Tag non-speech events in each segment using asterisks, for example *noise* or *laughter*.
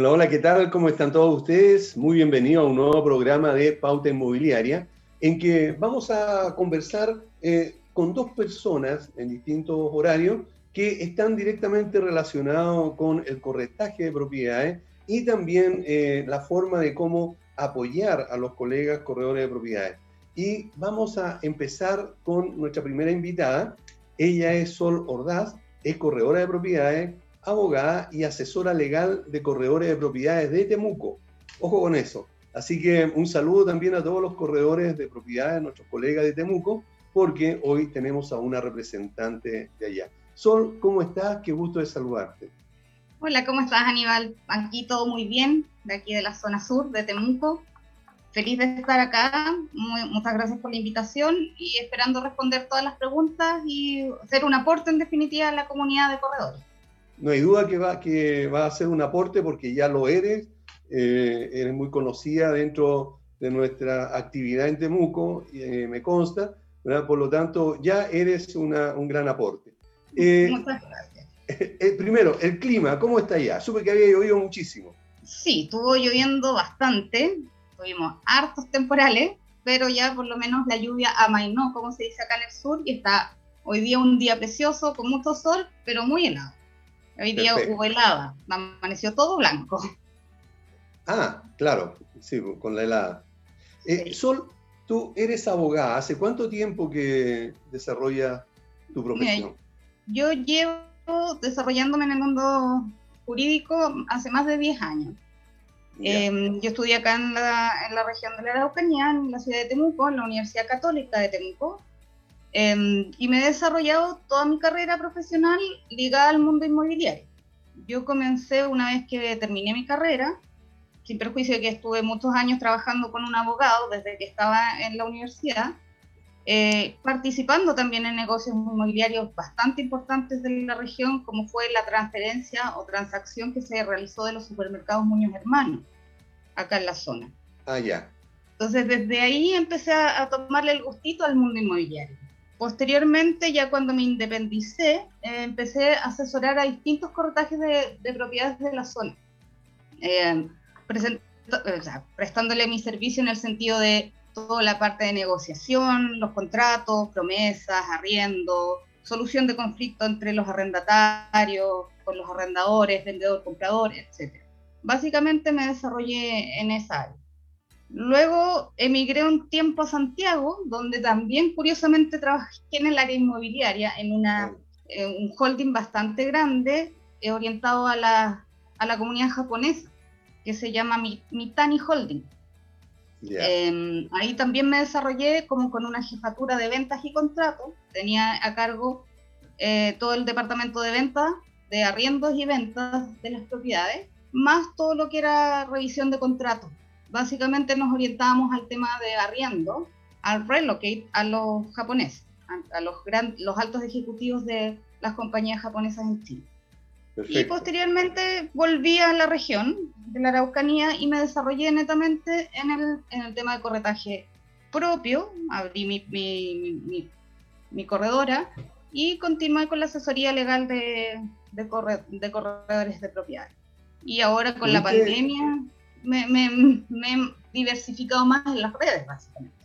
Hola, hola, ¿qué tal? ¿Cómo están todos ustedes? Muy bienvenidos a un nuevo programa de Pauta Inmobiliaria, en que vamos a conversar eh, con dos personas en distintos horarios que están directamente relacionados con el corretaje de propiedades y también eh, la forma de cómo apoyar a los colegas corredores de propiedades. Y vamos a empezar con nuestra primera invitada. Ella es Sol Ordaz, es corredora de propiedades, abogada y asesora legal de corredores de propiedades de Temuco. Ojo con eso. Así que un saludo también a todos los corredores de propiedades, nuestros colegas de Temuco, porque hoy tenemos a una representante de allá. Sol, ¿cómo estás? Qué gusto de saludarte. Hola, ¿cómo estás, Aníbal? Aquí todo muy bien, de aquí de la zona sur de Temuco. Feliz de estar acá. muchas gracias por la invitación y esperando responder todas las preguntas y hacer un aporte en definitiva a la comunidad de corredores no hay duda que va, que va a ser un aporte porque ya lo eres, eh, eres muy conocida dentro de nuestra actividad en Temuco, eh, me consta, por lo tanto ya eres un gran aporte. Eh, Muchas gracias. *laughs* primero, el clima, ¿cómo está allá? Supe que había llovido muchísimo. Sí, estuvo lloviendo bastante, tuvimos hartos temporales, pero ya por lo menos la lluvia amainó, como se dice acá en el sur, y está hoy día un día precioso, con mucho sol, pero muy helado. Hoy día hubo helada, amaneció todo blanco. Ah, claro, sí, con la helada. Eh, Sol, tú eres abogada, ¿hace cuánto tiempo que desarrollas tu profesión? yo llevo desarrollándome en el mundo jurídico hace más de 10 años. Em, yo estudié acá en la, en la, región de la Araucanía, en la ciudad de Temuco, en la Universidad Católica de Temuco, Em, y me he desarrollado toda mi carrera profesional ligada al mundo inmobiliario. Yo comencé una vez que terminé mi carrera, sin perjuicio de que estuve muchos años trabajando con un abogado desde que estaba en la universidad, eh, participando también en negocios inmobiliarios bastante importantes de la región, como fue la transferencia o transacción que se realizó de los supermercados Muñoz Hermanos, acá en la zona. Ah, ya. Entonces, desde ahí empecé a tomarle el gustito al mundo inmobiliario. Posteriormente, ya cuando me independicé, eh, empecé a asesorar a distintos corretajes de, propiedades de la zona, eh, prestándole mi servicio en el sentido de toda la parte de negociación, los contratos, promesas, arriendo, solución de conflicto entre los arrendatarios, con los arrendadores, vendedor, comprador, etc. Básicamente me desarrollé en esa área. Luego emigré un tiempo a Santiago, donde también curiosamente trabajé en el área inmobiliaria, en una, un holding bastante grande, eh, orientado a la, a la, comunidad japonesa, que se llama Mitani Holding. Em, ahí también me desarrollé como con una jefatura de ventas y contratos, tenía a cargo eh, todo el departamento de ventas, de arriendos y ventas de las propiedades, más todo lo que era revisión de contratos básicamente nos orientábamos al tema de arriendo, al relocate a los japoneses, a, los, los altos ejecutivos de las compañías japonesas en Chile. Y posteriormente volví a la región de la Araucanía y me desarrollé netamente en el, en el tema de corretaje propio, abrí mi, mi, mi, corredora y continué con la asesoría legal de, de, de corredores de propiedad. Y ahora con la pandemia me, he diversificado más en las redes, básicamente.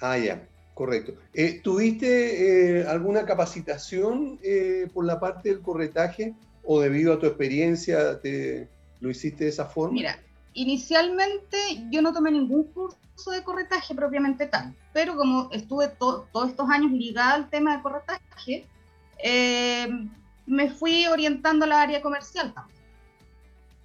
Ah, ya, correcto. Eh, ¿Tuviste eh, alguna capacitación eh, por la parte del corretaje o debido a tu experiencia te, lo hiciste de esa forma? Mira, inicialmente yo no tomé ningún curso de corretaje propiamente tal, pero como estuve todos estos años ligada al tema de corretaje, me fui orientando a la área comercial también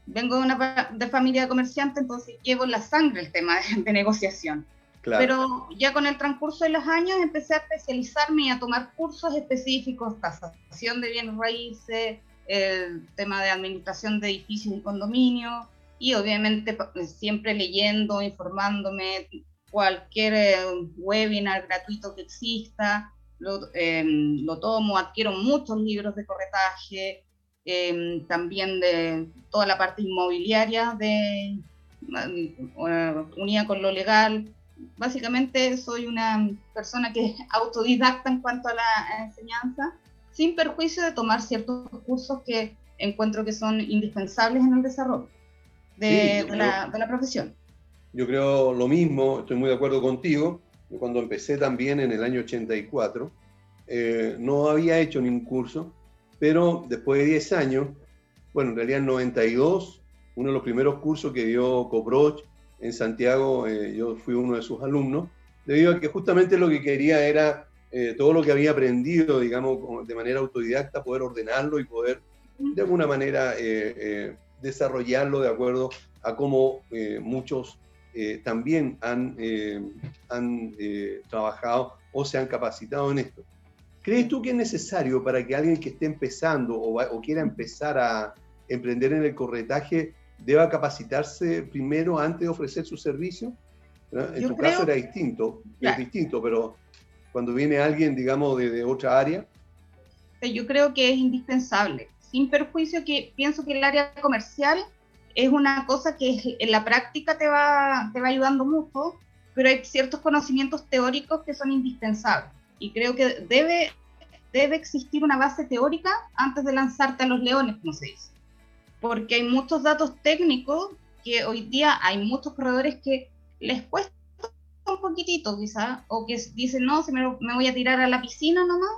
vengo de una de familia de comerciantes, entonces llevo en la sangre el tema de, negociación. Pero ya con el transcurso de los años empecé a especializarme y a tomar cursos específicos, tasación de bienes raíces, el tema de administración de edificios y condominios, y obviamente siempre leyendo, informándome, cualquier eh, webinar gratuito que exista, lo, em, lo, tomo, adquiero muchos libros de corretaje, em, también de toda la parte inmobiliaria de, uh, unida con lo legal. Básicamente soy una persona que es autodidacta en cuanto a la enseñanza, sin perjuicio de tomar ciertos cursos que encuentro que son indispensables en el desarrollo de, la, de la profesión. Yo creo lo mismo, estoy muy de acuerdo contigo. Cuando empecé también en el año 84, eh, no había hecho ningún curso, pero después de 10 años, bueno, en realidad en 92, uno de los primeros cursos que dio Coproch en Santiago, eh, yo fui uno de sus alumnos, debido a que justamente lo que quería era eh, todo lo que había aprendido, digamos, de manera autodidacta, poder ordenarlo y poder de alguna manera desarrollarlo de acuerdo a cómo muchos eh, también han, eh, eh, trabajado o se han capacitado en esto. ¿Crees tú que es necesario para que alguien que esté empezando o, quiera empezar a emprender en el corretaje deba capacitarse primero antes de ofrecer su servicio? En tu caso era distinto, es distinto, pero cuando viene alguien, digamos, de, de otra área. Yo creo que es indispensable, sin perjuicio que pienso que el área comercial es una cosa que en la práctica te va, te va ayudando mucho, pero hay ciertos conocimientos teóricos que son indispensables. Y creo que debe, debe existir una base teórica antes de lanzarte a los leones, como se dice. Porque hay muchos datos técnicos que hoy día hay muchos corredores que les cuesta un poquitito quizá, o que dicen, no, se me, me voy a tirar a la piscina nomás,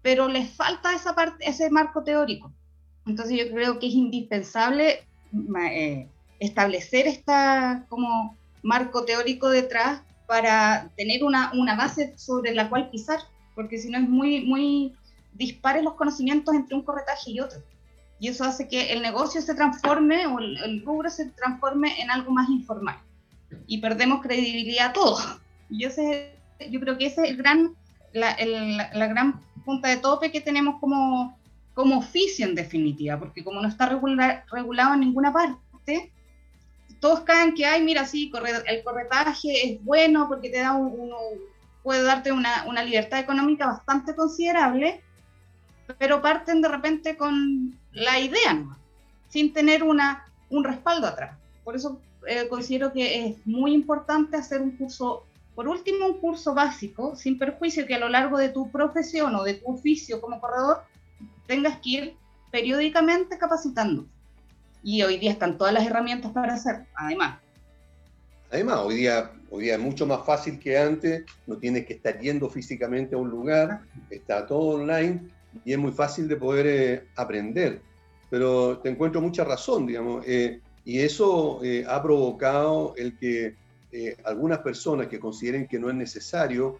pero les falta esa parte, ese marco teórico. Entonces yo creo que es indispensable eh, establecer esta como marco teórico detrás para tener una, una, base sobre la cual pisar, porque si no es muy, muy dispares los conocimientos entre un corretaje y otro. Y eso hace que el negocio se transforme o el, rubro se transforme en algo más informal. Y perdemos credibilidad todos. Y ese, yo creo que ese es el gran, la, la gran punta de tope que tenemos como, como oficio en definitiva, porque como no está regulado en ninguna parte, todos caen que, ay, mira, sí, el corretaje es bueno porque te da uno, puede darte una, una, libertad económica bastante considerable, pero parten de repente con la idea, ¿no? sin tener una, un respaldo atrás. Por eso eh, considero que es muy importante hacer un curso, por último, un curso básico, sin perjuicio que a lo largo de tu profesión o de tu oficio como corredor tengas que ir periódicamente capacitando. Y hoy día están todas las herramientas para hacer, además. Además, hoy día, hoy día es mucho más fácil que antes, no tienes que estar yendo físicamente a un lugar, está todo online y es muy fácil de poder eh, aprender. Pero te encuentro mucha razón, digamos, eh, y eso eh, ha provocado el que algunas personas que consideren que no es necesario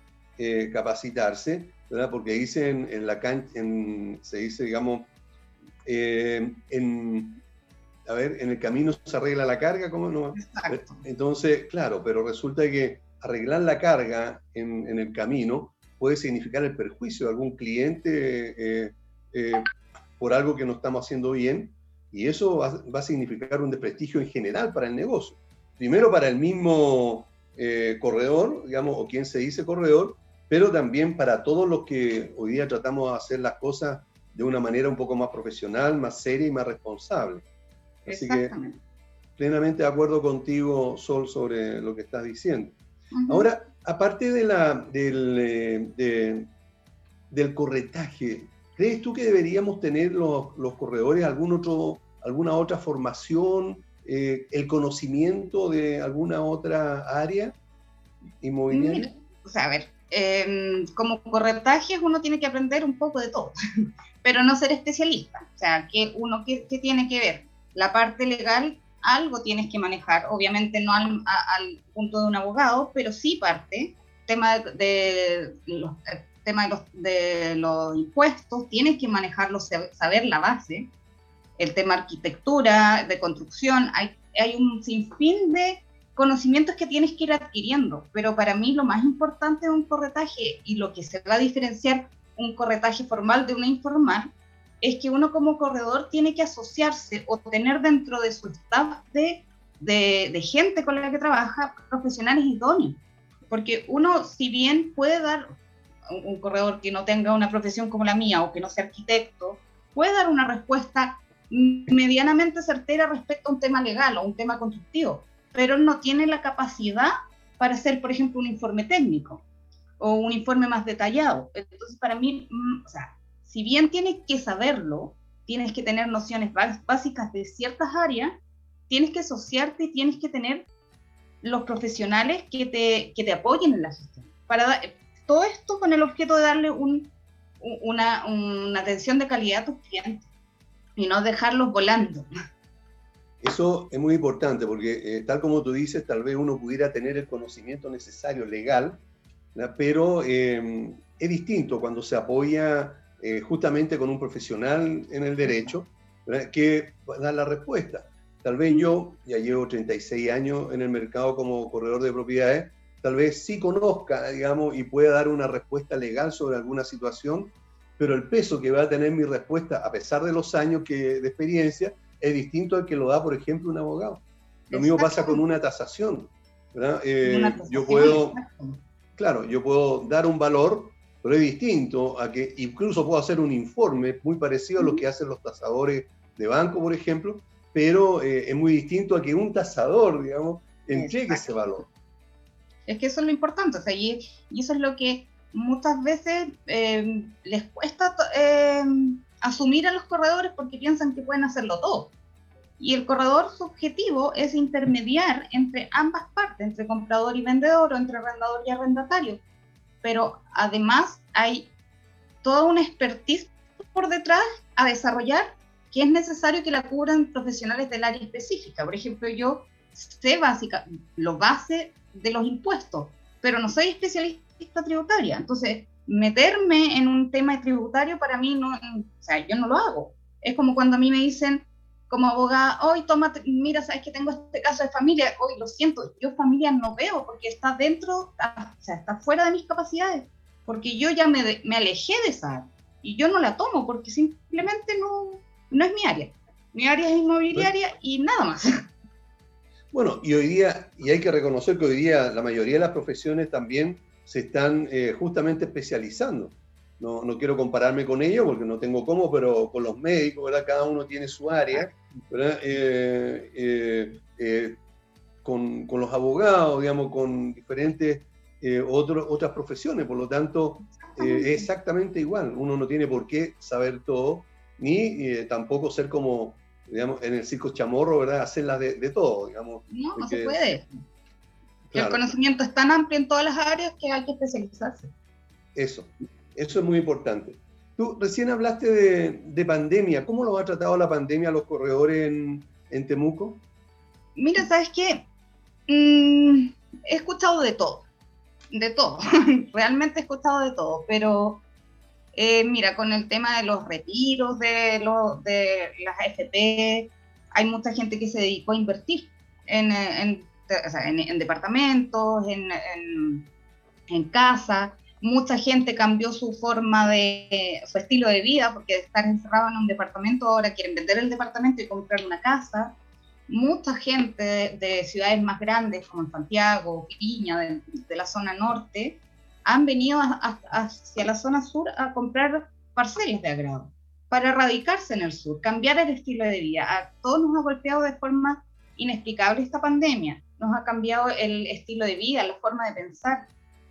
capacitarse, porque dicen en la cancha, se dice, digamos, eh, en, a ver, en el camino se arregla la carga, ¿cómo no? Entonces, claro, pero resulta que arreglar la carga en, el camino puede significar el perjuicio de algún cliente eh, eh, por algo que no estamos haciendo bien, y eso va, va, a significar un desprestigio en general para el negocio. Primero para el mismo corredor, digamos, o quien se dice corredor, pero también para todos los que hoy día tratamos de hacer las cosas de una manera un poco más profesional, más seria y más responsable. Así que plenamente de acuerdo contigo, Sol, sobre lo que estás diciendo. Ahora, aparte de la, del, eh, del corretaje, ¿crees tú que deberíamos tener los, los corredores algún otro, alguna otra formación, eh, el conocimiento de alguna otra área inmobiliaria? O sea, a ver, Em, como corretajes uno tiene que aprender un poco de todo, *laughs* pero no ser especialista. O sea, que uno que, tiene que ver la parte legal, algo tienes que manejar, obviamente no al, punto de un abogado, pero sí parte, tema de, los, tema de los, de los impuestos, tienes que manejarlo, saber la base, el tema arquitectura, de construcción, hay, hay un sinfín de conocimientos que tienes que ir adquiriendo, pero para mí lo más importante de un corretaje y lo que se va a diferenciar un corretaje formal de una informal es que uno como corredor tiene que asociarse o tener dentro de su staff de, de, gente con la que trabaja profesionales idóneos. Porque uno, si bien puede dar, un, corredor que no tenga una profesión como la mía o que no sea arquitecto, puede dar una respuesta medianamente certera respecto a un tema legal o un tema constructivo, pero no tiene la capacidad para hacer, por ejemplo, un informe técnico o un informe más detallado. Entonces, para mí, mm, o sea, si bien tienes que saberlo, tienes que tener nociones básicas de ciertas áreas, tienes que asociarte y tienes que tener los profesionales que te, que te apoyen en la gestión. Para todo esto con el objeto de darle un, una, una atención de calidad a tus clientes y no dejarlos volando. Eso es muy importante porque, eh, tal como tú dices, tal vez uno pudiera tener el conocimiento necesario legal, pero eh, es distinto cuando se apoya eh, justamente con un profesional en el derecho que da la respuesta. Tal vez yo, ya llevo 36 años en el mercado como corredor de propiedades, tal vez sí conozca, digamos, y pueda dar una respuesta legal sobre alguna situación, pero el peso que va a tener mi respuesta, a pesar de los años que, de experiencia, es distinto al que lo da, por ejemplo, un abogado. Lo mismo pasa con una tasación. Eh, yo puedo, claro, yo puedo dar un valor, pero es distinto a que incluso puedo hacer un informe muy parecido a lo que hacen los tasadores de banco, por ejemplo, pero eh, es muy distinto a que un tasador, digamos, entregue ese valor. Es que eso es lo importante, o sea, y, eso es lo que muchas veces eh, les cuesta eh, asumir a los corredores porque piensan que pueden hacerlo todo. Y el corredor, su objetivo es intermediar entre ambas partes, entre comprador y vendedor o entre arrendador y arrendatario. Pero además hay toda una expertise por detrás a desarrollar que es necesario que la cubran profesionales del área específica. Por ejemplo, yo sé básica, lo base de los impuestos, pero no soy especialista tributaria. Entonces, meterme en un tema tributario para mí no, o sea, yo no lo hago. Es como cuando a mí me dicen como abogada, hoy toma, mira, sabes que tengo este caso de familia, hoy lo siento, yo familia no veo porque está dentro, o sea, está fuera de mis capacidades, porque yo ya me, me alejé de esa y yo no la tomo porque simplemente no, no es mi área. Mi área es inmobiliaria y nada más. *laughs* Bueno, y hoy día, y hay que reconocer que hoy día la mayoría de las profesiones también se están eh, justamente especializando. No, no, quiero compararme con ellos porque no tengo cómo, pero con los médicos, ¿verdad? Cada uno tiene su área, ¿verdad? Eh, eh, con, con, los abogados, digamos, con diferentes otras profesiones. Por lo tanto, es exactamente igual. Uno no tiene por qué saber todo, ni tampoco ser como digamos, en el circo chamorro, ¿verdad? Hacerlas de, de todo, digamos. No, no se puede. El conocimiento es tan amplio en todas las áreas que hay que especializarse. Eso, eso es muy importante. Tú recién hablaste de, de pandemia. ¿Cómo lo ha tratado la pandemia a los corredores en, en Temuco? Mira, ¿sabes qué? Mm, he escuchado de todo, de todo. *laughs* Realmente he escuchado de todo, pero eh, mira, con el tema de los retiros de, los, de las AFP, hay mucha gente que se dedicó a invertir en, en, en, departamentos, en, en casa. Mucha gente cambió su forma de, su estilo de vida, porque de estar encerrado en un departamento ahora quieren vender el departamento y comprar una casa. Mucha gente de, ciudades más grandes como Santiago, Viña, de, de la zona norte, han venido hacia la zona sur a comprar parcelas de agrado para radicarse en el sur, cambiar el estilo de vida. A todos nos ha golpeado de forma inexplicable esta pandemia, nos ha cambiado el estilo de vida, la forma de pensar.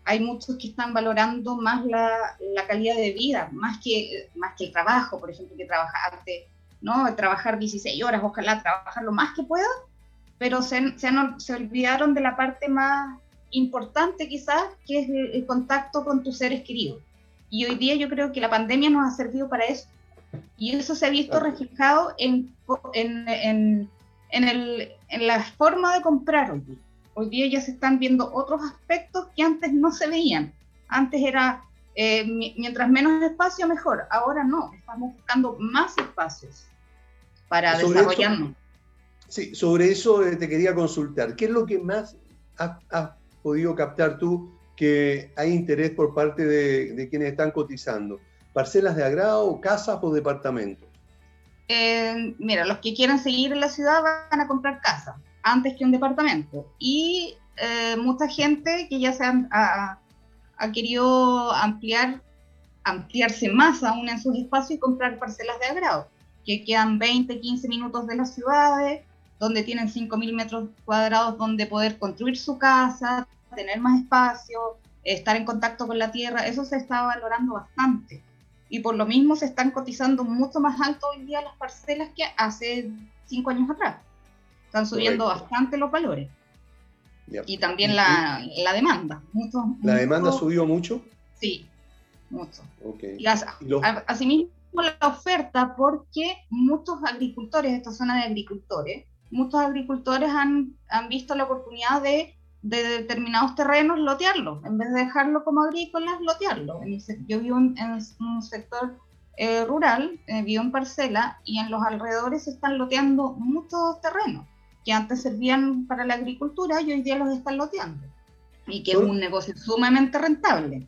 Hay muchos que están valorando más la, la calidad de vida, más que, más que el trabajo, por ejemplo, que trabajar antes, ¿no? Trabajar 16 horas, ojalá trabajar lo más que pueda, pero se, se, se olvidaron de la parte más importante quizás, que es el, contacto con tus seres queridos. Y hoy día yo creo que la pandemia nos ha servido para eso. Y eso se ha visto reflejado en, en, en, en, el, en la forma de comprar hoy día. Hoy día ya se están viendo otros aspectos que antes no se veían. Antes era, eh, mientras menos espacio, mejor. Ahora no, estamos buscando más espacios para desarrollarnos. sí, sobre eso eh, te quería consultar. ¿Qué es lo que más ha, podido captar tú que hay interés por parte de, quienes están cotizando? ¿Parcelas de agrado, casas o departamentos? Eh, mira, los que quieran seguir en la ciudad van a comprar casa antes que un departamento. Y eh, mucha gente que ya se ha, querido ampliar, ampliarse más aún en sus espacios y comprar parcelas de agrado, que quedan 20, 15 minutos de las ciudades, donde tienen 5.000 metros cuadrados donde poder construir su casa, tener más espacio, estar en contacto con la tierra, eso se está valorando bastante. Y por lo mismo se están cotizando mucho más alto hoy día las parcelas que hace cinco años atrás. Están subiendo bastante los valores. Y también la, la demanda. ¿La demanda subió mucho? Sí, mucho. Okay. Y asimismo la oferta porque muchos agricultores, esta zona de agricultores, muchos agricultores han, han visto la oportunidad de, de, determinados terrenos lotearlos, en vez de dejarlo como agrícolas, lotearlo. Yo vivo en, un sector eh, rural, eh, vivo en parcela, y en los alrededores se están loteando muchos terrenos que antes servían para la agricultura y hoy día los están loteando. Y que es un negocio sumamente rentable.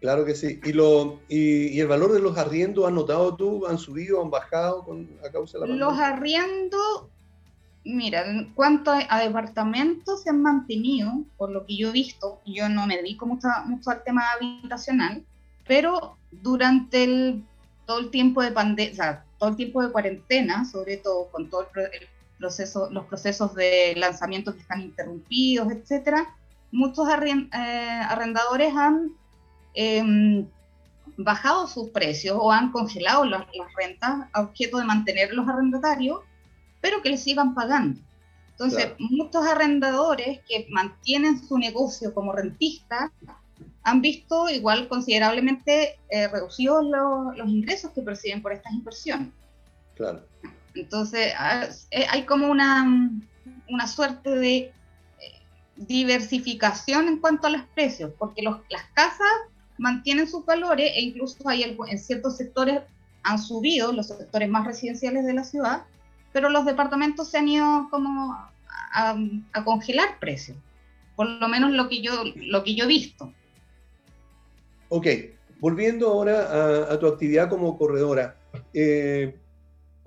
Claro que sí. ¿Y, lo, y, el valor de los arriendos, has notado tú, han subido, han bajado con, a causa de la pandemia? Los arriendos, mira, en cuanto a, departamentos se han mantenido, por lo que yo he visto, yo no me dedico mucho, mucho al tema habitacional, pero durante el, todo el tiempo de pandemia, o sea, todo el tiempo de cuarentena, sobre todo con todo el, el los procesos de lanzamiento que están interrumpidos, etcétera, muchos eh, arrendadores han em, bajado sus precios o han congelado las, rentas a objeto de mantener los arrendatarios, pero que les sigan pagando. Entonces, muchos arrendadores que mantienen su negocio como rentista han visto igual considerablemente eh, reducidos los ingresos que perciben por estas inversiones. Claro. Entonces, ah, eh, hay como una, una suerte de eh, diversificación en cuanto a los precios, porque las casas mantienen sus valores e incluso hay en ciertos sectores han subido, los sectores más residenciales de la ciudad, pero los departamentos se han ido como a, congelar precios, por lo menos lo que yo, lo que yo he visto. Ok, volviendo ahora a, tu actividad como corredora, eh,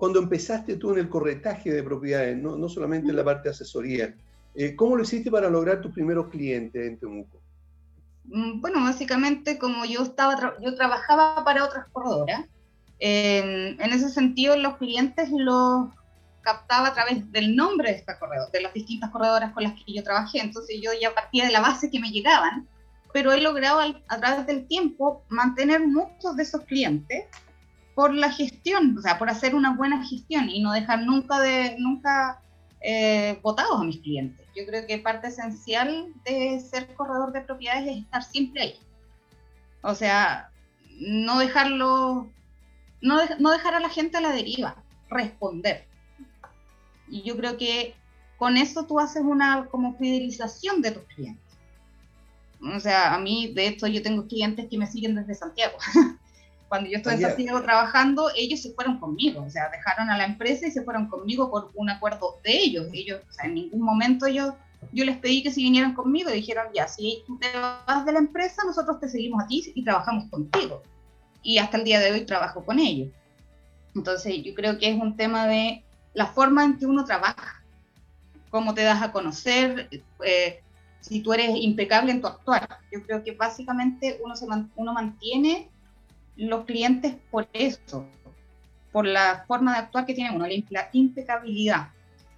cuando empezaste tú en el corretaje de propiedades, no, solamente en la parte de asesoría, eh, ¿cómo lo hiciste para lograr tus primeros clientes en Temuco? Mm, bueno, básicamente como yo estaba yo trabajaba para otras corredoras, en ese sentido los clientes los captaba a través del nombre de esta corredora, de las distintas corredoras con las que yo trabajé, entonces yo ya partía de la base que me llegaban, pero he logrado a través del tiempo mantener muchos de esos clientes por la gestión, o sea, por hacer una buena gestión y no dejar nunca de nunca eh, votados a mis clientes. Yo creo que parte esencial de ser corredor de propiedades es estar siempre ahí. O sea, no dejarlo, no, no dejar a la gente a la deriva, responder. Y yo creo que con eso tú haces una como fidelización de tus clientes. O sea, a mí, de hecho, yo tengo clientes que me siguen desde Santiago. *laughs* Cuando yo estuve en Santiago trabajando, ellos se fueron conmigo, o sea, dejaron a la empresa y se fueron conmigo por un acuerdo de ellos. Ellos, o sea, en ningún momento yo, yo les pedí que si vinieran conmigo y dijeron, ya, si tú te vas de la empresa, nosotros te seguimos aquí y trabajamos contigo. Y hasta el día de hoy trabajo con ellos. Entonces, yo creo que es un tema de la forma en que uno trabaja, cómo te das a conocer, eh, si tú eres impecable en tu actuar. Yo creo que básicamente uno, se uno mantiene los clientes por eso, por la forma de actuar que tiene uno, la impecabilidad.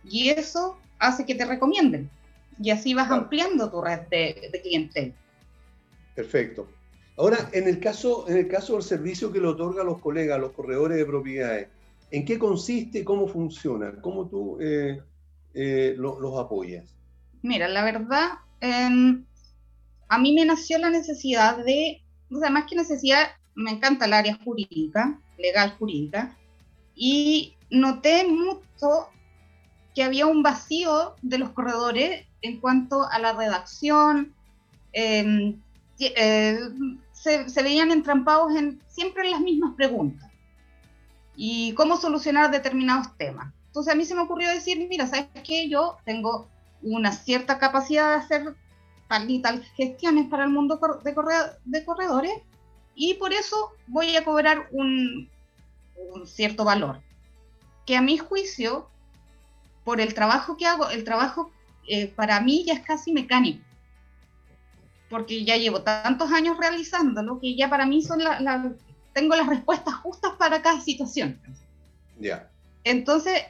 Y eso hace que te recomienden. Y así vas ampliando tu red de, clientes. Perfecto. Ahora, en el, caso, en el caso del servicio que le otorga a los colegas, los corredores de propiedades, ¿en qué consiste, cómo funciona? ¿Cómo tú eh, eh, los apoyas? Mira, la verdad, em, a mí me nació la necesidad de, o sea, más que necesidad, me encanta el área jurídica, legal jurídica, y noté mucho que había un vacío de los corredores en cuanto a la redacción, em, eh, se, veían entrampados en, siempre en las mismas preguntas y cómo solucionar determinados temas. Entonces a mí se me ocurrió decir, mira, ¿sabes qué? Yo tengo una cierta capacidad de hacer tal gestiones para el mundo de corredores y por eso voy a cobrar un, cierto valor. Que a mi juicio, por el trabajo que hago, el trabajo eh, para mí ya es casi mecánico, porque ya llevo tantos años realizándolo que ya para mí son la, tengo las respuestas justas para cada situación. Ya. Entonces,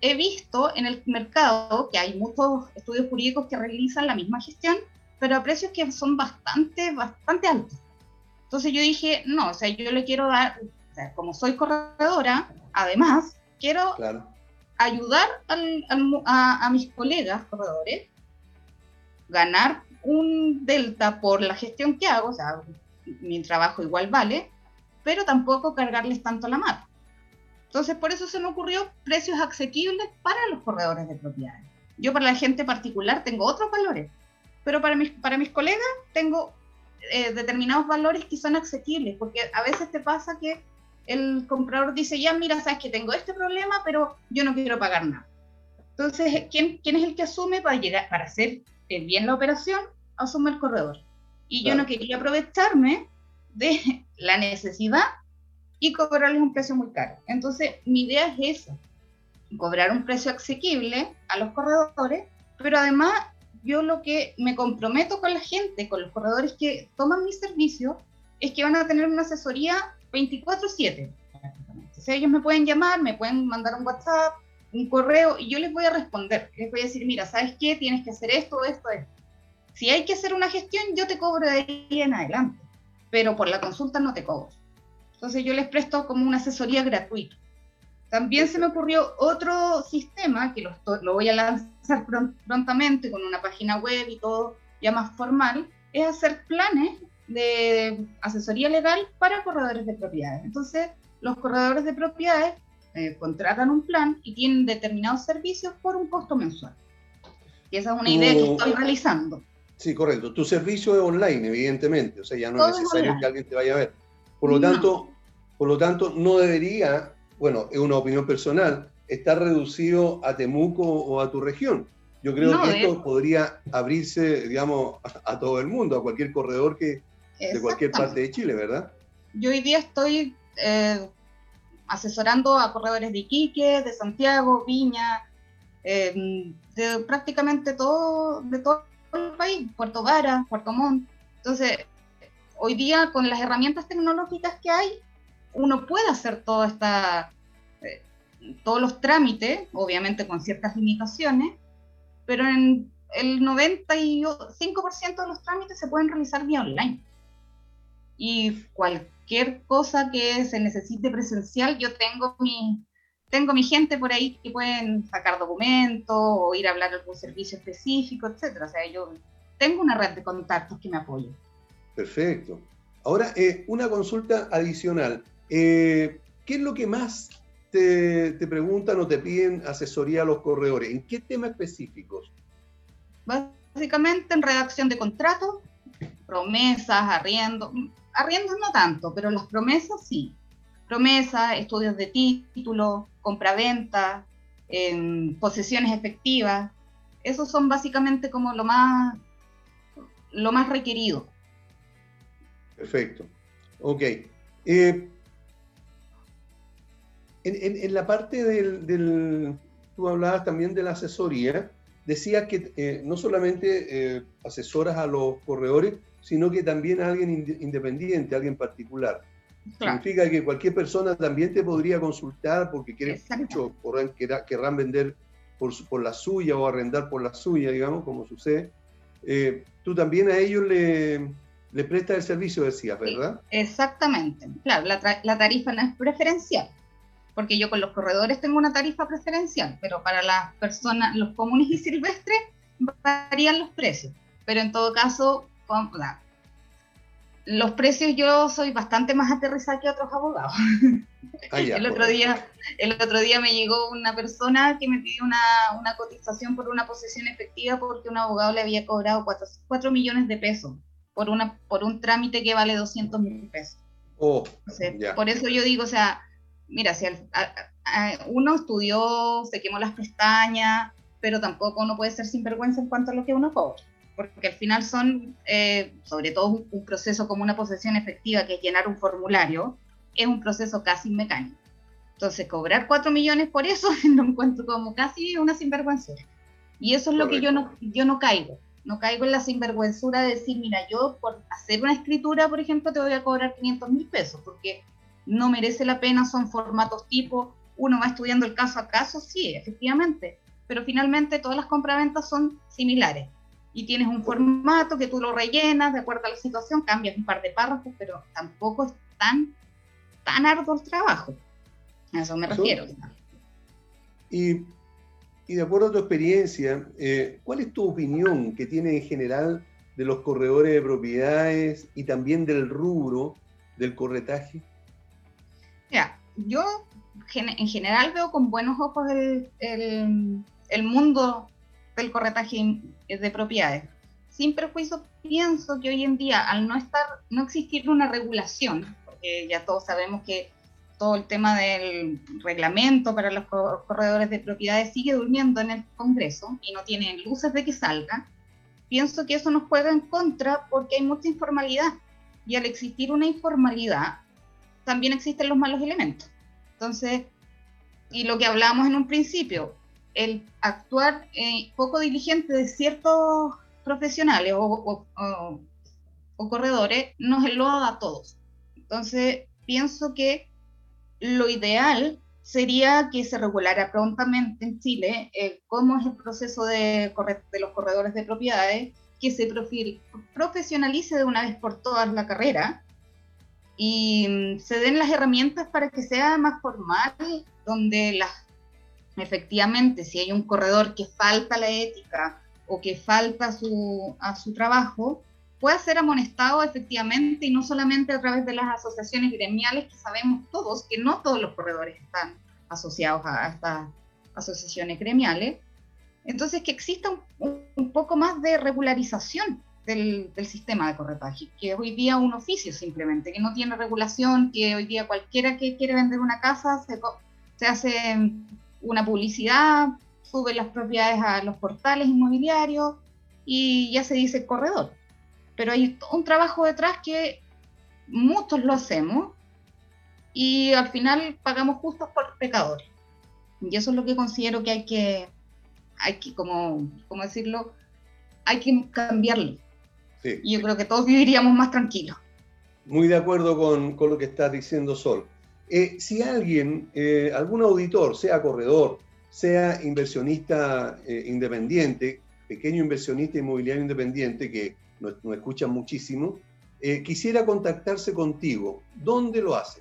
he visto en el mercado que hay muchos estudios jurídicos que realizan la misma gestión, pero a precios que son bastante, bastante altos. Entonces yo dije, no, o sea, yo le quiero dar, o sea, como soy corredora, además, quiero ayudar a, mis colegas corredores, ganar un delta por la gestión que hago, o sea, mi trabajo igual vale, pero tampoco cargarles tanto la mano. Entonces, por eso se me ocurrió precios asequibles para los corredores de propiedades. Yo para la gente particular tengo otros valores, pero para mis, para mis colegas tengo eh, determinados valores que son asequibles, porque a veces te pasa que el comprador dice, ya mira, sabes que tengo este problema, pero yo no quiero pagar nada. Entonces, ¿quién, quién es el que asume para, llegar, para hacer bien la operación? Asume el corredor. Y yo no quería aprovecharme de *laughs* la necesidad y cobrarles un precio muy caro. Entonces, mi idea es esa, cobrar un precio asequible a los corredores, pero además yo lo que me comprometo con la gente, con los corredores que toman mi servicio, es que van a tener una asesoría 24/7. O sea, ellos me pueden llamar, me pueden mandar un WhatsApp, un correo, y yo les voy a responder. Les voy a decir, mira, ¿sabes qué? Tienes que hacer esto, esto, esto. Si hay que hacer una gestión, yo te cobro de ahí en adelante, pero por la consulta no te cobro. Entonces yo les presto como una asesoría gratuita. También se me ocurrió otro sistema que lo, lo voy a lanzar prontamente con una página web y todo ya más formal, es hacer planes de asesoría legal para corredores de propiedades. Entonces, los corredores de propiedades eh, contratan un plan y tienen determinados servicios por un costo mensual. Y esa es una idea que estoy realizando. Sí, correcto. Tu servicio es online, evidentemente, o sea, ya no es necesario que alguien te vaya a ver. Por lo tanto, por lo tanto, no debería, bueno, es una opinión personal, estar reducido a Temuco o a tu región. Yo creo que esto podría abrirse, digamos, *laughs* a, todo el mundo, a cualquier corredor que, de cualquier parte de Chile, ¿verdad? Yo hoy día estoy eh, asesorando a corredores de Iquique, de Santiago, Viña, eh, de prácticamente todo, de todo el país, Puerto Vara, Puerto Montt. Entonces, hoy día con las herramientas tecnológicas que hay, uno puede hacer toda esta, eh, todos los trámites, obviamente con ciertas limitaciones, pero en el 95% de los trámites se pueden realizar vía online y cualquier cosa que se necesite presencial, yo tengo mi, tengo mi gente por ahí que pueden sacar documentos o ir a hablar algún servicio específico, etcétera. O sea, yo tengo una red de contactos que me apoyan. Perfecto. Ahora, eh, una consulta adicional. Eh, ¿Qué es lo que más te, te, preguntan o te piden asesoría a los corredores? ¿En qué temas específicos? Básicamente en redacción de contratos, promesas, arriendo, arriendos no tanto, pero las promesas sí. Promesas, estudios de título, compraventa, eh, posesiones efectivas. Esos son básicamente como lo más, lo más requerido. Perfecto. Ok. Eh, en, la parte del, tú hablabas también de la asesoría, decías que eh, no solamente eh, asesoras a los corredores, sino que también a alguien independiente, a alguien particular. Significa que cualquier persona también te podría consultar porque quiere mucho, querrán, vender por, por, la suya o arrendar por la suya, digamos, como sucede. Eh, tú también a ellos le, le prestas el servicio, decías, ¿verdad? exactamente. Claro, la, la, tarifa no es preferencial, porque yo con los corredores tengo una tarifa preferencial, pero para las personas, los comunes y silvestres, varían los precios. Pero en todo caso, los precios yo soy bastante más aterrizada que otros abogados. Ah, *laughs* el, otro día, el otro día me llegó una persona que me pidió una, una cotización por una posesión efectiva porque un abogado le había cobrado 4, millones de pesos por, una, por un trámite que vale 200 mil pesos. Oh, por eso yo digo, o sea, mira, si uno estudió, se quemó las pestañas, pero tampoco uno puede ser sinvergüenza en cuanto a lo que uno cobra porque al final son, eh, sobre todo un, proceso como una posesión efectiva, que es llenar un formulario, es un proceso casi mecánico. Entonces, cobrar 4 millones por eso *laughs* lo encuentro como casi una sinvergüenza. Y eso es lo que yo no, yo no caigo. No caigo en la sinvergüenzura de decir, mira, yo por hacer una escritura, por ejemplo, te voy a cobrar 500 mil pesos, porque no merece la pena, son formatos tipo, uno va estudiando el caso a caso, sí, efectivamente, pero finalmente todas las compraventas son similares y tienes un formato que tú lo rellenas de acuerdo a la situación, cambias un par de párrafos, pero tampoco es tan, tan arduo el trabajo. A eso me refiero. Y, y, de acuerdo a tu experiencia, eh, ¿cuál es tu opinión que tiene en general de los corredores de propiedades y también del rubro del corretaje? Mira, yo en general veo con buenos ojos el, el, el mundo del corretaje de propiedades. Sin perjuicio, pienso que hoy en día, al no estar, no existir una regulación, porque ya todos sabemos que todo el tema del reglamento para los corredores de propiedades sigue durmiendo en el Congreso y no tiene luces de que salga, pienso que eso nos juega en contra porque hay mucha informalidad. Y al existir una informalidad, también existen los malos elementos. Entonces, y lo que hablábamos en un principio, el actuar eh, poco diligente de ciertos profesionales o, corredores nos lo a todos. Entonces, pienso que lo ideal sería que se regulara prontamente en Chile eh, cómo es el proceso de, de, los corredores de propiedades, que se profesionalice de una vez por todas la carrera y mm, se den las herramientas para que sea más formal, donde las efectivamente, si hay un corredor que falta la ética o que falta su, a su trabajo, pueda ser amonestado efectivamente y no solamente a través de las asociaciones gremiales, que sabemos todos que no todos los corredores están asociados a, estas asociaciones gremiales. Entonces, que exista un, poco más de regularización del, sistema de corretaje, que hoy día un oficio simplemente, que no tiene regulación, que hoy día cualquiera que quiere vender una casa se, hace una publicidad, sube las propiedades a los portales inmobiliarios y ya se dice corredor. Pero hay un trabajo detrás que muchos lo hacemos y al final pagamos justos por pecadores. Y eso es lo que considero que hay que, hay que como, ¿cómo decirlo? Hay que cambiarlo. Y yo creo que todos viviríamos más tranquilos. Muy de acuerdo con, con lo que estás diciendo, Sol. Eh, si alguien, eh, algún auditor, sea corredor, sea inversionista eh, independiente, pequeño inversionista inmobiliario independiente, que nos, escucha muchísimo, quisiera contactarse contigo, ¿dónde lo hace?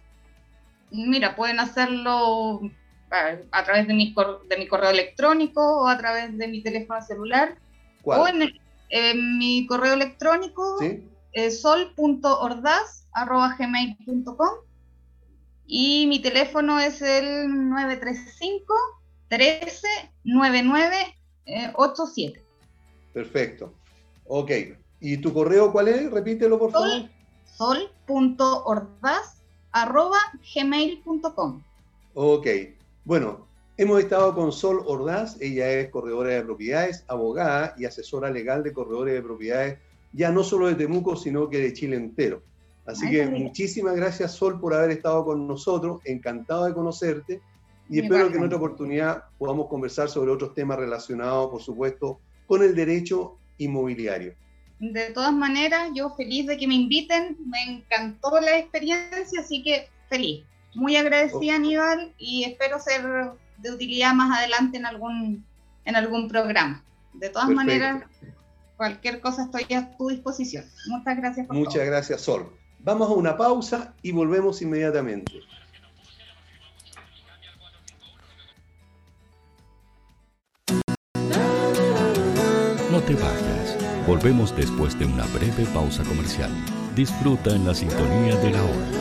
Mira, pueden hacerlo a, través de mi, de mi, correo electrónico o a través de mi teléfono celular. O en, mi correo electrónico, ¿Sí? sol.ordaz.gmail.com y mi teléfono es el 935 13 99 87. Perfecto. Ok. ¿Y tu correo cuál es? Repítelo, por favor. sol.ordaz.gmail.com. Ok. Bueno, hemos estado con Sol Ordaz. Ella es corredora de propiedades, abogada y asesora legal de corredores de propiedades, ya no solo de Temuco, sino que de Chile entero. Así que muchísimas gracias Sol por haber estado con nosotros, encantado de conocerte y espero que en otra oportunidad podamos conversar sobre otros temas relacionados, por supuesto, con el derecho inmobiliario. De todas maneras, yo feliz de que me inviten, me encantó la experiencia, así que feliz. Muy agradecida, Aníbal, y espero ser de utilidad más adelante en algún, en algún programa. De todas maneras, cualquier cosa estoy a tu disposición. Muchas gracias. Por Muchas gracias, Sol. Vamos a una pausa y volvemos inmediatamente. No te vayas. Volvemos después de una breve pausa comercial. Disfruta en la sintonía de la hora.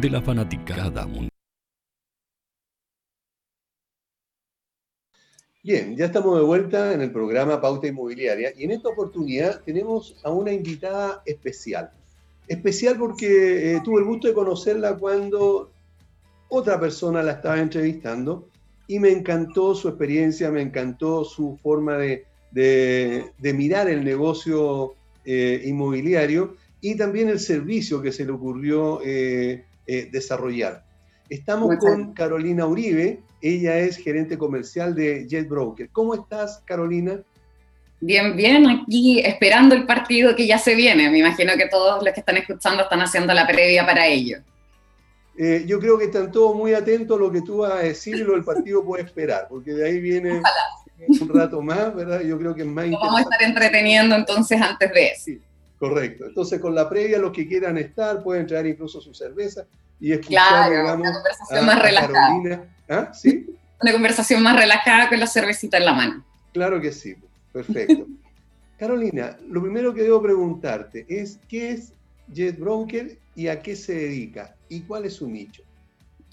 de la fanaticada mundial. Bien, ya estamos de vuelta en el programa Pauta Inmobiliaria y en esta oportunidad tenemos a una invitada especial. Especial porque eh, tuve el gusto de conocerla cuando otra persona la estaba entrevistando y me encantó su experiencia, me encantó su forma de, mirar el negocio eh, inmobiliario y también el servicio que se le ocurrió eh, eh, desarrollar. Estamos con Carolina Uribe, ella es gerente comercial de Jet Broker. ¿Cómo estás, Carolina? Bien, bien, aquí esperando el partido que ya se viene. Me imagino que todos los que están escuchando están haciendo la previa para ello. yo creo que están todos muy atentos a lo que tú vas a decir y lo del partido puede esperar, porque de ahí viene un rato más, ¿verdad? Yo creo que es más Nos Vamos a estar entreteniendo entonces antes de eso. Sí, correcto. Entonces, con la previa, los que quieran estar pueden traer incluso su cerveza y escuchar, digamos, una conversación más relajada. Carolina. ¿Ah? ¿Sí? *laughs* Una conversación más relajada con la cervecita en la mano. Claro que sí, perfecto. *laughs* Carolina, lo primero que debo preguntarte es, ¿qué es Jet Broker y a qué se dedica? ¿Y cuál es su nicho?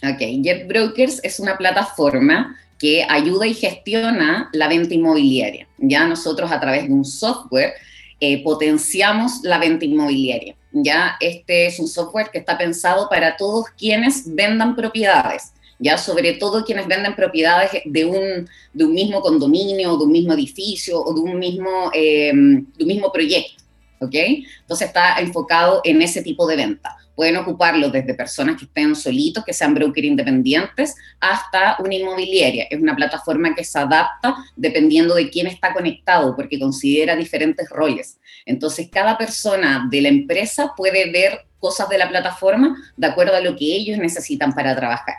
Ok, Jet Brokers es una plataforma que ayuda y gestiona la venta inmobiliaria. Ya nosotros a través de un software eh, potenciamos la venta inmobiliaria. Ya este es un software que está pensado para todos quienes vendan propiedades, ya sobre todo quienes venden propiedades de un, de un mismo condominio, de un mismo edificio o de un mismo, eh, de un mismo proyecto. ¿ok? Entonces está enfocado en ese tipo de venta. Pueden ocuparlo desde personas que estén solitos, que sean broker independientes, hasta una inmobiliaria. Es una plataforma que se adapta dependiendo de quién está conectado, porque considera diferentes roles. Entonces, cada persona de la empresa puede ver cosas de la plataforma de acuerdo a lo que ellos necesitan para trabajar.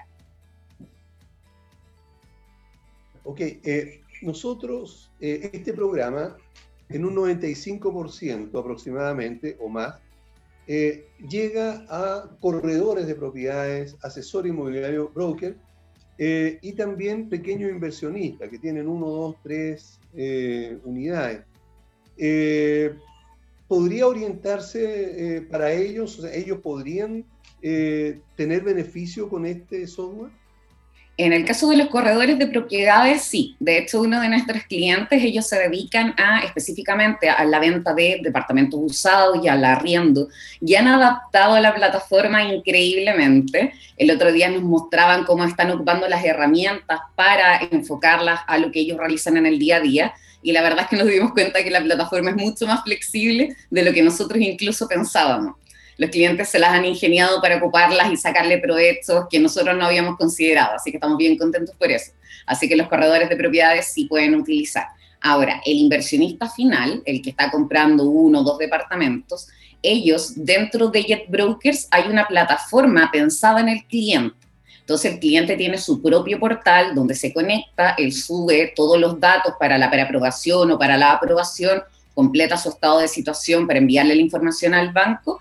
Ok, eh, nosotros, eh, este programa, en un 95% aproximadamente o más, eh, llega a corredores de propiedades, asesor inmobiliario, broker, eh, y también pequeños inversionistas que tienen uno, dos, tres eh, unidades. ¿Podría orientarse para ellos? O sea, ¿Ellos podrían tener beneficio con este software? En el caso de los corredores de propiedades, sí. De hecho, uno de nuestros clientes, ellos se dedican específicamente a la venta de departamentos usados y al arriendo. Y han adaptado la plataforma increíblemente. El otro día nos mostraban cómo están ocupando las herramientas para enfocarlas a lo que ellos realizan en el día a día. Y la verdad es que nos dimos cuenta que la plataforma es mucho más flexible de lo que nosotros incluso pensábamos los clientes se las han ingeniado para ocuparlas y sacarle proyectos que nosotros no habíamos considerado, así que estamos bien contentos por eso. Así que los corredores de propiedades sí pueden utilizar. Ahora, el inversionista final, el que está comprando uno o dos departamentos, ellos dentro de Jet Brokers hay una plataforma pensada en el cliente. Entonces el cliente tiene su propio portal donde se conecta, él sube todos los datos para la preaprobación o para la aprobación, completa su estado de situación para enviarle la información al banco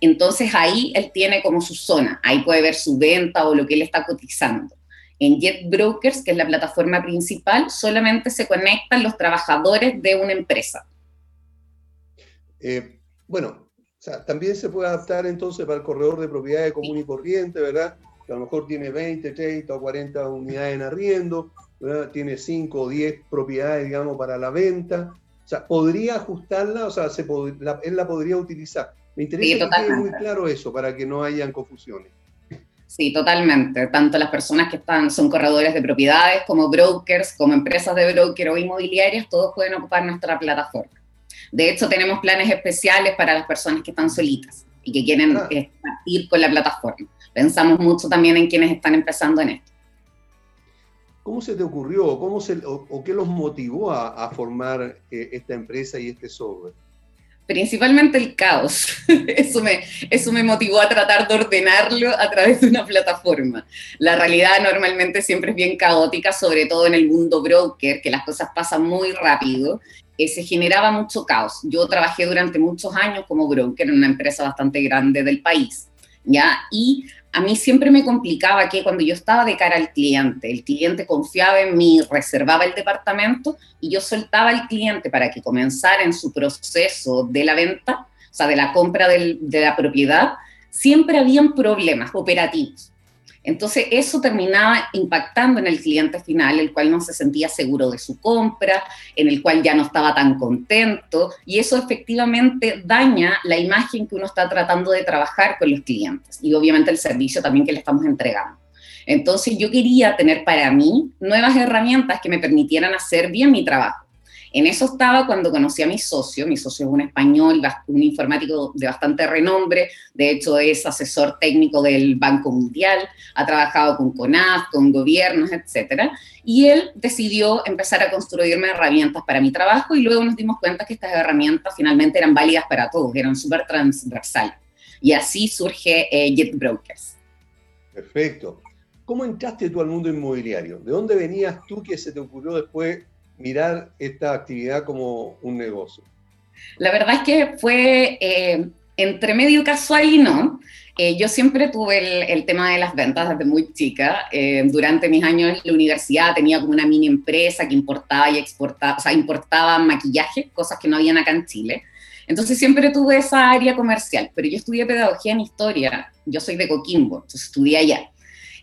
entonces ahí él tiene como su zona, ahí puede ver su venta o lo que él está cotizando. En Jet Brokers, que es la plataforma principal, solamente se conectan los trabajadores de una empresa. Eh, bueno, también se puede adaptar entonces para el corredor de propiedades común y corriente, ¿verdad? Que a lo mejor tiene 20, 30 o 40 unidades en arriendo, ¿verdad? tiene 5 o 10 propiedades, digamos, para la venta. O sea, podría ajustarla, o sea, se él la podría utilizar. Me interesa que quede muy claro eso para que no hayan confusiones. Sí, totalmente. Tanto las personas que están, son corredores de propiedades, como brokers, como empresas de broker o inmobiliarias, todos pueden ocupar nuestra plataforma. De hecho, tenemos planes especiales para las personas que están solitas y que quieren ah. eh, partir con la plataforma. pensamos mucho también en quienes están empezando en esto. ¿Cómo se te ocurrió cómo se, o, qué los motivó a, formar eh, esta empresa y este software? Principalmente el caos. *laughs* Eso me, eso me motivó a tratar de ordenarlo a través de una plataforma. La realidad normalmente siempre es bien caótica, sobre todo en el mundo broker, que las cosas pasan muy rápido. Eh, se generaba mucho caos. Yo trabajé durante muchos años como broker en una empresa bastante grande del país. ¿ya? Y a mí siempre me complicaba que cuando yo estaba de cara al cliente, el cliente confiaba en mí, reservaba el departamento y yo soltaba al cliente para que comenzara en su proceso de la venta, o sea, de la compra de la propiedad, siempre habían problemas operativos. Entonces eso terminaba impactando en el cliente final, el cual no se sentía seguro de su compra, en el cual ya no estaba tan contento, y eso efectivamente daña la imagen que uno está tratando de trabajar con los clientes y obviamente el servicio también que le estamos entregando. Entonces yo quería tener para mí nuevas herramientas que me permitieran hacer bien mi trabajo. En eso estaba cuando conocí a mi socio, mi socio es un español, un informático de bastante renombre, de hecho es asesor técnico del Banco Mundial, ha trabajado con CONAF, con gobiernos, etc. Y él decidió empezar a construirme herramientas para mi trabajo y luego nos dimos cuenta que estas herramientas finalmente eran válidas para todos, eran súper transversales. Y así surge eh, JetBrokers. Perfecto. ¿Cómo entraste tú al mundo inmobiliario? ¿De dónde venías tú que se te ocurrió después mirar esta actividad como un negocio? La verdad es que fue eh, entre medio casual y no. Eh, yo siempre tuve el, tema de las ventas desde muy chica. Eh, durante mis años en la universidad tenía como una mini empresa que importaba y exportaba, o sea, importaba maquillaje, cosas que no habían acá en Chile. Entonces siempre tuve esa área comercial, pero yo estudié pedagogía en historia. Yo soy de Coquimbo, entonces estudié allá.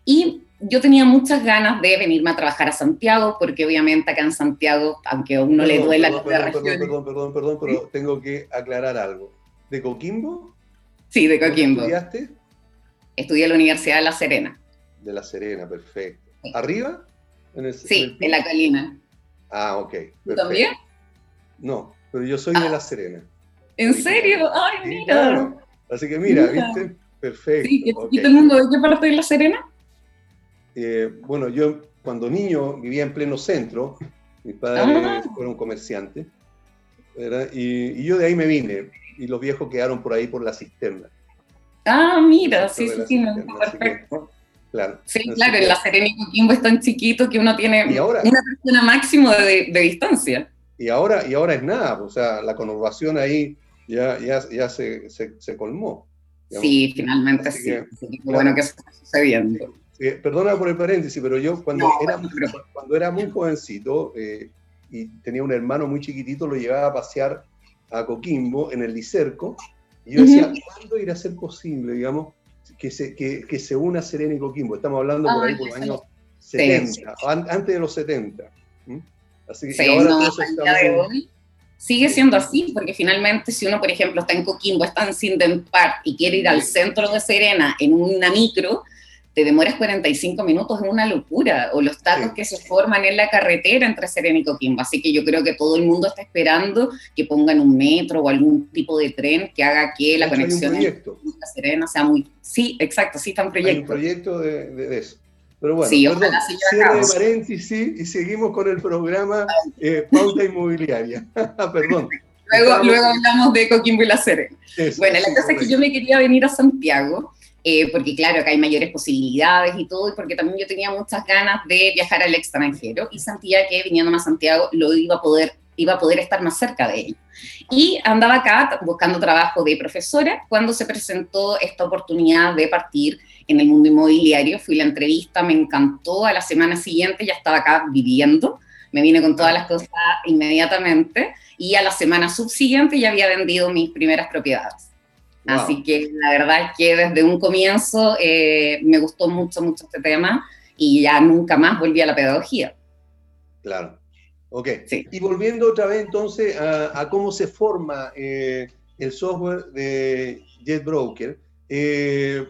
Y yo tenía muchas ganas de venirme a trabajar a Santiago, porque obviamente acá en Santiago, aunque a uno le duela perdón, perdón, perdón, perdón, perdón, perdón, pero tengo que aclarar algo. ¿De Coquimbo? Sí, de Coquimbo. ¿Estudiaste? Estudié en la Universidad de La Serena. De La Serena, perfecto. ¿Arriba? sí, en, la colina. Ah, ok. ¿Tú también? No, pero yo soy de ah. La Serena. ¿En serio? Ay, mira. Así que mira, ¿viste? Perfecto. Sí, ¿Y todo el mundo de qué parte de La Serena? Eh, bueno, yo cuando niño vivía en pleno centro, mis padres ah. fueron comerciantes, y, yo de ahí me vine, y los viejos quedaron por ahí por la cisterna. Ah, mira, sí, sí, sí, perfecto. claro. Sí, claro, el La Serena y Coquimbo es tan chiquito que uno tiene una persona máximo de, distancia. Y ahora, y ahora es nada, o sea, la conurbación ahí ya, ya, ya se, se, colmó. Sí, finalmente sí. bueno que está sucediendo. Eh, perdona por el paréntesis, pero yo cuando, era, cuando era muy jovencito eh, y tenía un hermano muy chiquitito, lo llevaba a pasear a Coquimbo en el Licerco, y yo decía, ¿cuándo irá a ser posible, digamos, que se, que, que se una Serena y Coquimbo? Estamos hablando por ahí por los años 70, antes de los 70. Así que ahora no, hoy sigue siendo así, porque finalmente si uno, por ejemplo, está en Coquimbo, está en Sinden Park y quiere ir al centro de Serena en una micro, te demoras 45 minutos, es una locura, o los tacos que se forman en la carretera entre Serena y Coquimbo. Así que yo creo que todo el mundo está esperando que pongan un metro o algún tipo de tren que haga que la conexión entre Serena sea muy... Sí, exacto, sí está en proyecto. Hay un proyecto de, eso. Pero bueno, sí, perdón, cierre de paréntesis y seguimos con el programa eh, Pauta Inmobiliaria. *laughs* perdón. Luego, luego hablamos de Coquimbo y La Serena. bueno, la cosa es que yo me quería venir a Santiago eh, porque claro, acá hay mayores posibilidades y todo, y porque también yo tenía muchas ganas de viajar al extranjero y sentía que viniendo a Santiago lo iba a poder iba a poder estar más cerca de él. Y andaba acá buscando trabajo de profesora cuando se presentó esta oportunidad de partir en el mundo inmobiliario. Fui a la entrevista, me encantó, a la semana siguiente ya estaba acá viviendo, me vine con todas las cosas inmediatamente y a la semana subsiguiente ya había vendido mis primeras propiedades. Así que la verdad es que desde un comienzo eh, me gustó mucho, mucho este tema y ya nunca más volví a la pedagogía. Claro. Ok. Y volviendo otra vez entonces a, cómo se forma eh, el software de JetBroker, eh,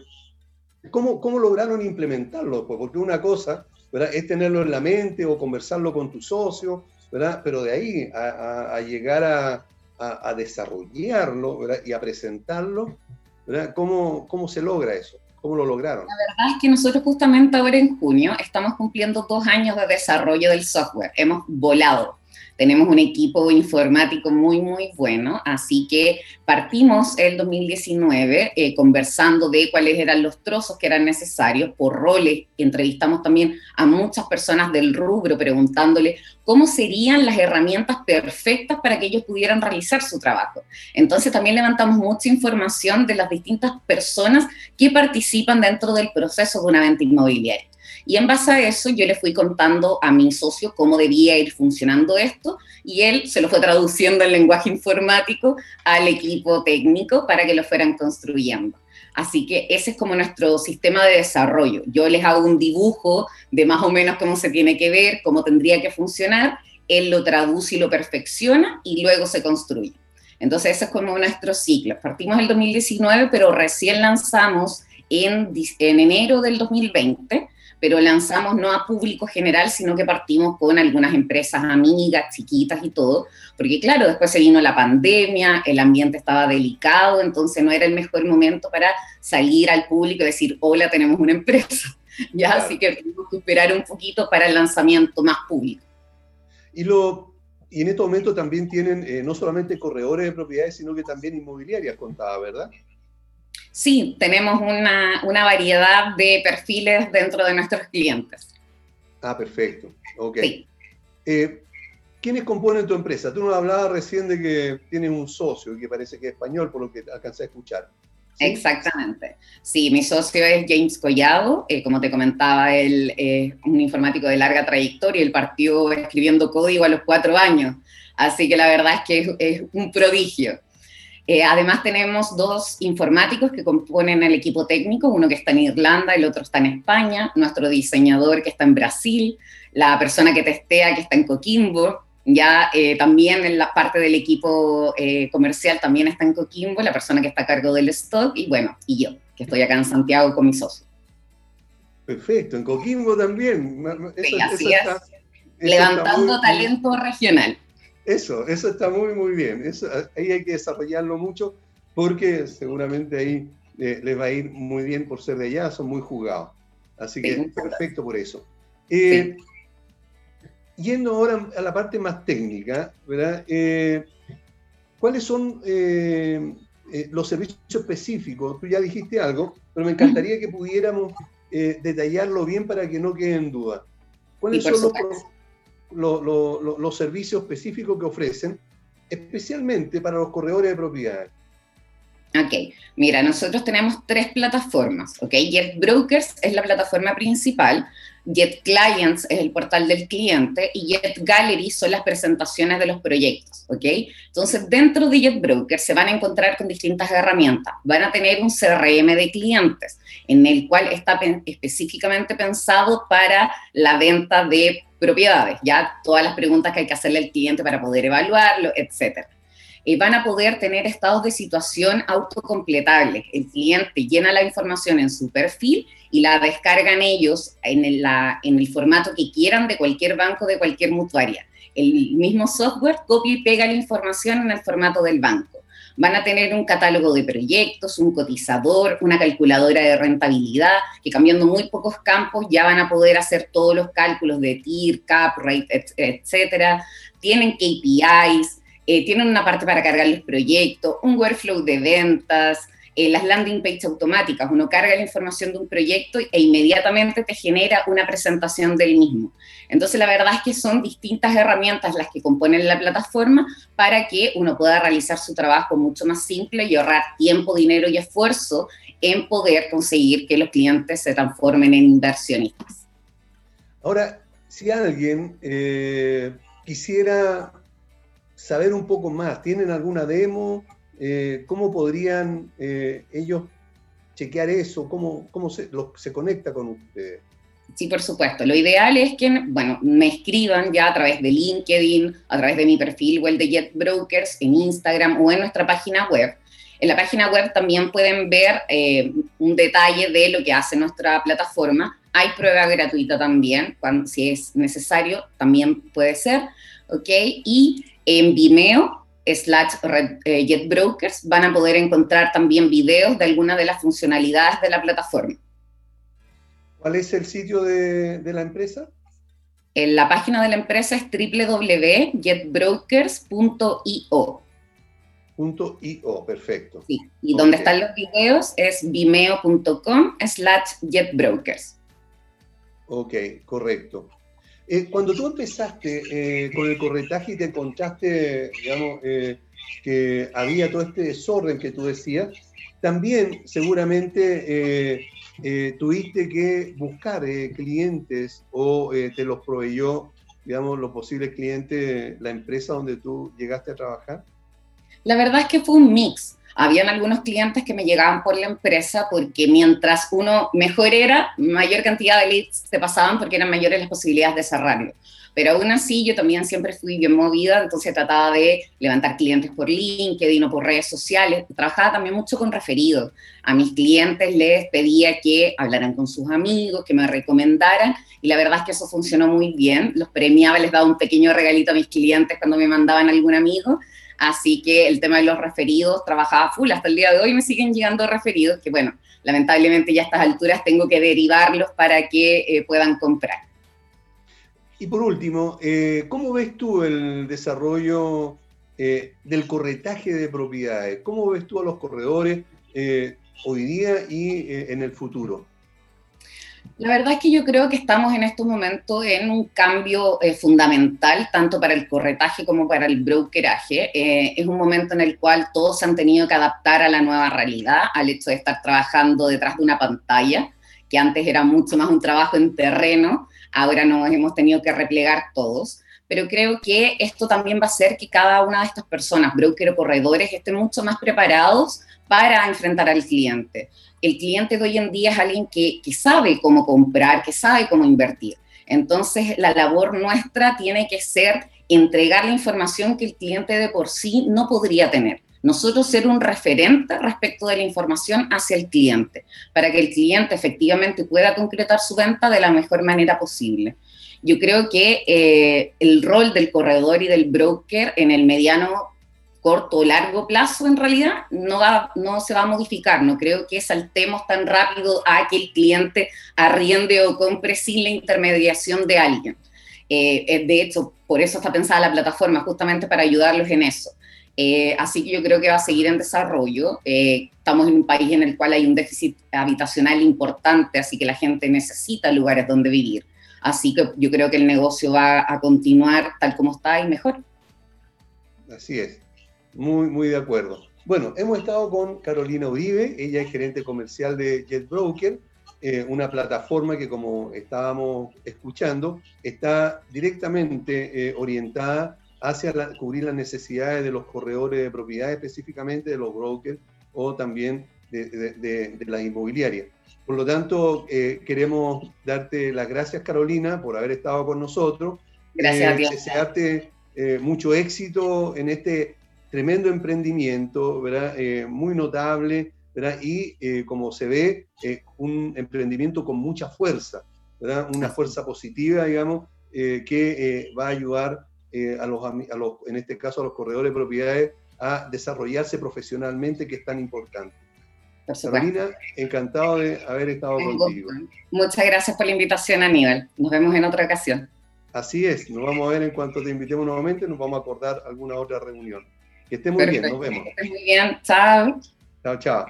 ¿cómo, ¿cómo, lograron implementarlo? Pues porque una cosa es tenerlo en la mente o conversarlo con tu socio, ¿verdad? pero de ahí a llegar a, a, desarrollarlo y a presentarlo, ¿Cómo, ¿Cómo, se logra eso? ¿Cómo lo lograron? La verdad es que nosotros justamente ahora en junio estamos cumpliendo dos años de desarrollo del software. Hemos volado tenemos un equipo informático muy, muy bueno, así que partimos el 2019 eh, conversando de cuáles eran los trozos que eran necesarios por roles. Entrevistamos también a muchas personas del rubro preguntándole cómo serían las herramientas perfectas para que ellos pudieran realizar su trabajo. Entonces también levantamos mucha información de las distintas personas que participan dentro del proceso de una venta inmobiliaria. Y en base a eso yo le fui contando a mi socio cómo debía ir funcionando esto y él se lo fue traduciendo en lenguaje informático al equipo técnico para que lo fueran construyendo. Así que ese es como nuestro sistema de desarrollo. Yo les hago un dibujo de más o menos cómo se tiene que ver, cómo tendría que funcionar, él lo traduce y lo perfecciona y luego se construye. Entonces ese es como nuestro ciclo. Partimos el 2019, pero recién lanzamos en, en enero del 2020 pero lanzamos no a público general, sino que partimos con algunas empresas amigas, chiquitas y todo, porque claro, después se vino la pandemia, el ambiente estaba delicado, entonces no era el mejor momento para salir al público y decir, hola, tenemos una empresa. *laughs* ya, así que tuvimos que esperar un poquito para el lanzamiento más público. Y lo y en este momento también tienen eh, no solamente corredores de propiedades, sino que también inmobiliarias contadas, ¿verdad? Sí, tenemos una, variedad de perfiles dentro de nuestros clientes. Ah, perfecto. Ok. Eh, ¿Quiénes componen tu empresa? Tú nos hablabas recién de que tienes un socio que parece que es español, por lo que alcancé a escuchar. Exactamente. Sí, mi socio es James Collado, eh, como te comentaba, él es un informático de larga trayectoria, él partió escribiendo código a los cuatro años, así que la verdad es que es un prodigio. Eh, además tenemos dos informáticos que componen el equipo técnico, uno que está en Irlanda, el otro está en España, nuestro diseñador que está en Brasil, la persona que testea que está en Coquimbo, ya eh, también en la parte del equipo eh, comercial también está en Coquimbo, la persona que está a cargo del stock y bueno, y yo, que estoy acá en Santiago con mi socio. Perfecto, en Coquimbo también. sí, así es. Levantando talento regional. Eso, eso está muy, muy bien. Eso, ahí hay que desarrollarlo mucho porque seguramente ahí eh, les va a ir muy bien por ser de allá, son muy jugados. Así que perfecto por eso. Eh, yendo ahora a la parte más técnica, ¿verdad? Eh, ¿Cuáles son los servicios específicos? Tú ya dijiste algo, pero me encantaría que pudiéramos detallarlo bien para que no quede en duda. ¿Cuáles son los, los servicios específicos que ofrecen, especialmente para los corredores de propiedades. Ok, mira, nosotros tenemos tres plataformas, ¿ok? Jet Brokers es la plataforma principal, Jet Clients es el portal del cliente y Jet Gallery son las presentaciones de los proyectos, ¿ok? Entonces, dentro de Jet Brokers se van a encontrar con distintas herramientas. Van a tener un CRM de clientes en el cual está específicamente pensado para la venta de propiedades, ya todas las preguntas que hay que hacerle al cliente para poder evaluarlo, etcétera. Y van a poder tener estados de situación autocompletables. El cliente llena la información en su perfil y la descargan ellos en el, en el formato que quieran de cualquier banco, de cualquier mutuaria. El mismo software copia y pega la información en el formato del banco van a tener un catálogo de proyectos, un cotizador, una calculadora de rentabilidad, que cambiando muy pocos campos ya van a poder hacer todos los cálculos de TIR, CAP, rate, etcétera. Tienen KPIs, eh, tienen una parte para cargar los proyectos, un workflow de ventas, eh, las landing page automáticas. Uno carga la información de un proyecto e inmediatamente te genera una presentación del mismo. Entonces, la verdad es que son distintas herramientas las que componen la plataforma para que uno pueda realizar su trabajo mucho más simple y ahorrar tiempo, dinero y esfuerzo en poder conseguir que los clientes se transformen en inversionistas. Ahora, si alguien eh, quisiera saber un poco más, ¿tienen alguna demo? Eh, ¿cómo podrían eh, ellos chequear eso? ¿Cómo, cómo se, se conecta con ustedes? Sí, por supuesto. Lo ideal es que, bueno, me escriban ya a través de LinkedIn, a través de mi perfil o el de Jet Brokers en Instagram o en nuestra página web. En la página web también pueden ver eh, un detalle de lo que hace nuestra plataforma. Hay prueba gratuita también, cuando, si es necesario, también puede ser. ¿Ok? Y en Vimeo slash eh, JetBrokers van a poder encontrar también videos de algunas de las funcionalidades de la plataforma. ¿Cuál es el sitio de, la empresa? En la página de la empresa es www.jetbrokers.io. .io, perfecto. Sí, y donde están los videos es vimeo.com slash jetbrokers. Ok, correcto. Eh, cuando tú empezaste eh, con el corretaje y te encontraste, digamos, eh, que había todo este desorden que tú decías, también seguramente tuviste que buscar clientes o te los proveyó, digamos, los posibles clientes, la empresa donde tú llegaste a trabajar. La verdad es que fue un mix habían algunos clientes que me llegaban por la empresa porque mientras uno mejor era, mayor cantidad de leads te pasaban porque eran mayores las posibilidades de cerrarlo. Pero aún así yo también siempre fui bien movida, entonces trataba de levantar clientes por LinkedIn o por redes sociales. Trabajaba también mucho con referidos. A mis clientes les pedía que hablaran con sus amigos, que me recomendaran y la verdad es que eso funcionó muy bien. Los premiaba, les daba un pequeño regalito a mis clientes cuando me mandaban algún amigo Así que el tema de los referidos trabajaba full. Hasta el día de hoy me siguen llegando referidos que, bueno, lamentablemente ya a estas alturas tengo que derivarlos para que eh, puedan comprar. Y por último, eh, ¿cómo ves tú el desarrollo eh, del corretaje de propiedades? ¿Cómo ves tú a los corredores hoy día y en el futuro? La verdad es que yo creo que estamos en estos momentos en un cambio eh, fundamental, tanto para el corretaje como para el brokeraje. Eh, es un momento en el cual todos se han tenido que adaptar a la nueva realidad, al hecho de estar trabajando detrás de una pantalla, que antes era mucho más un trabajo en terreno, ahora nos hemos tenido que replegar todos. Pero creo que esto también va a hacer que cada una de estas personas, broker o corredores, estén mucho más preparados para enfrentar al cliente el cliente de hoy en día es alguien que, sabe cómo comprar, que sabe cómo invertir. Entonces, la labor nuestra tiene que ser entregar la información que el cliente de por sí no podría tener. Nosotros ser un referente respecto de la información hacia el cliente, para que el cliente efectivamente pueda concretar su venta de la mejor manera posible. Yo creo que eh, el rol del corredor y del broker en el mediano corto o largo plazo en realidad no, va, se va a modificar. No creo que saltemos tan rápido a que el cliente arriende o compre sin la intermediación de alguien. Eh, de hecho, por eso está pensada la plataforma, justamente para ayudarlos en eso. Eh, así que yo creo que va a seguir en desarrollo. Eh, estamos en un país en el cual hay un déficit habitacional importante, así que la gente necesita lugares donde vivir. Así que yo creo que el negocio va a continuar tal como está y mejor. Así es. Muy, muy de acuerdo. Bueno, hemos estado con Carolina Uribe, ella es gerente comercial de JetBroker, eh, una plataforma que como estábamos escuchando, está directamente eh, orientada hacia cubrir las necesidades de los corredores de propiedad, específicamente de los brokers o también de, las inmobiliarias. Por lo tanto, eh, queremos darte las gracias, Carolina, por haber estado con nosotros. Gracias a Desearte mucho éxito en este tremendo emprendimiento, ¿verdad? Eh, muy notable, ¿verdad? Y eh, como se ve, eh, un emprendimiento con mucha fuerza, ¿verdad? Una fuerza positiva, digamos, que va a ayudar a, los, a los, en este caso, a los corredores de propiedades a desarrollarse profesionalmente, que es tan importante. Carolina, encantado de haber estado contigo. Muchas gracias por la invitación, Aníbal. Nos vemos en otra ocasión. Así es, nos vamos a ver en cuanto te invitemos nuevamente, nos vamos a acordar alguna otra reunión. Que esté muy bien, nos vemos. Que muy bien, chao. Chao, chao.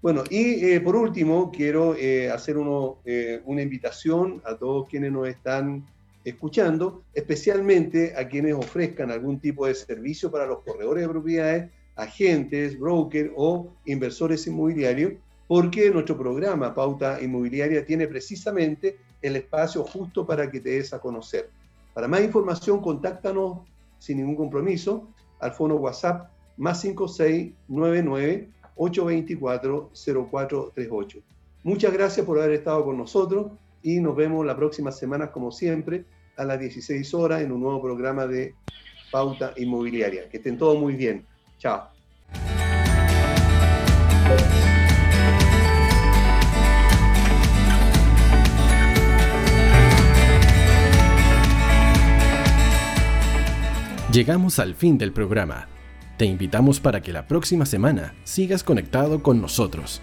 Bueno, y eh, por último, quiero eh, hacer uno, eh, una invitación a todos quienes nos están escuchando, especialmente a quienes ofrezcan algún tipo de servicio para los corredores de propiedades, agentes, brokers o inversores inmobiliarios, porque nuestro programa Pauta Inmobiliaria tiene precisamente el espacio justo para que te des a conocer. Para más información, contáctanos sin ningún compromiso al fono WhatsApp más 5699 824 0438. Muchas gracias por haber estado con nosotros y nos vemos la próxima semana, como siempre, a las 16 horas en un nuevo programa de Pauta Inmobiliaria. Que estén todos muy bien. Chao. Llegamos al fin del programa Te invitamos para que la próxima semana sigas conectado con nosotros.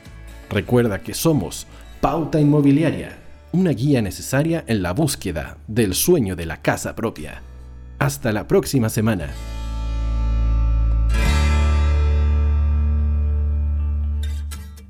Recuerda que somos Pauta Inmobiliaria, una guía necesaria en la búsqueda del sueño de la casa propia. Hasta la próxima semana.